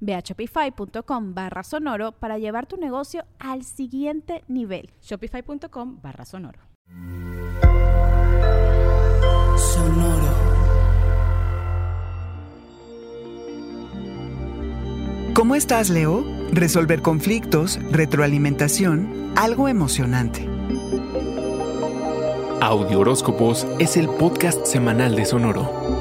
Ve a shopify.com barra sonoro para llevar tu negocio al siguiente nivel. Shopify.com barra sonoro. Sonoro. ¿Cómo estás, Leo? Resolver conflictos, retroalimentación, algo emocionante. Audio Horóscopos es el podcast semanal de Sonoro.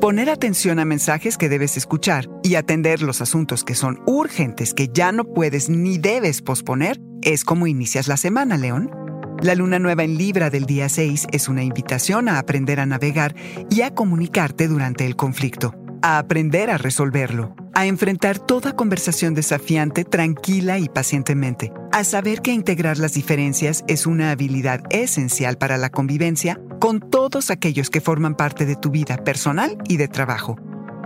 Poner atención a mensajes que debes escuchar y atender los asuntos que son urgentes que ya no puedes ni debes posponer es como inicias la semana, León. La luna nueva en Libra del día 6 es una invitación a aprender a navegar y a comunicarte durante el conflicto, a aprender a resolverlo, a enfrentar toda conversación desafiante tranquila y pacientemente, a saber que integrar las diferencias es una habilidad esencial para la convivencia con todos aquellos que forman parte de tu vida personal y de trabajo.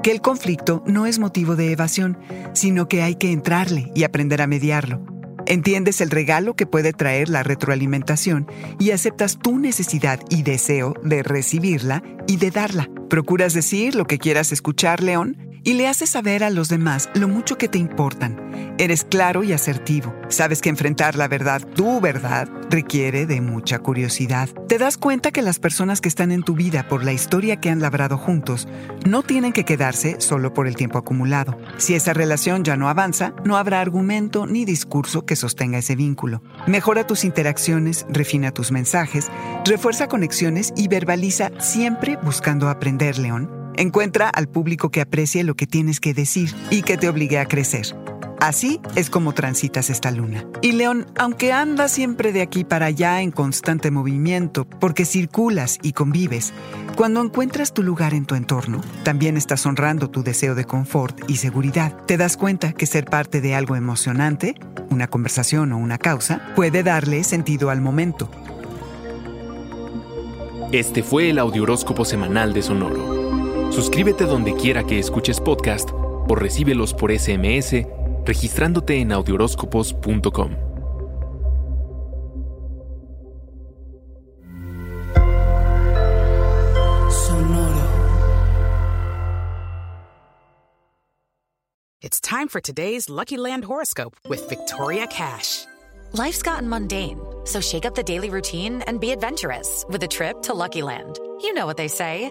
Que el conflicto no es motivo de evasión, sino que hay que entrarle y aprender a mediarlo. Entiendes el regalo que puede traer la retroalimentación y aceptas tu necesidad y deseo de recibirla y de darla. Procuras decir lo que quieras escuchar, León, y le haces saber a los demás lo mucho que te importan. Eres claro y asertivo. Sabes que enfrentar la verdad, tu verdad, requiere de mucha curiosidad. Te das cuenta que las personas que están en tu vida por la historia que han labrado juntos no tienen que quedarse solo por el tiempo acumulado. Si esa relación ya no avanza, no habrá argumento ni discurso que sostenga ese vínculo. Mejora tus interacciones, refina tus mensajes, refuerza conexiones y verbaliza siempre buscando aprender, León. Encuentra al público que aprecie lo que tienes que decir y que te obligue a crecer. Así es como transitas esta luna. Y León, aunque andas siempre de aquí para allá en constante movimiento, porque circulas y convives, cuando encuentras tu lugar en tu entorno, también estás honrando tu deseo de confort y seguridad. Te das cuenta que ser parte de algo emocionante, una conversación o una causa, puede darle sentido al momento. Este fue el Audioróscopo Semanal de Sonoro. Suscríbete donde quiera que escuches podcast o recíbelos por SMS registrándote en audioróscopos.com. Sonoro. It's time for today's Lucky Land horoscope with Victoria Cash. Life's gotten mundane, so shake up the daily routine and be adventurous with a trip to Lucky Land. You know what they say.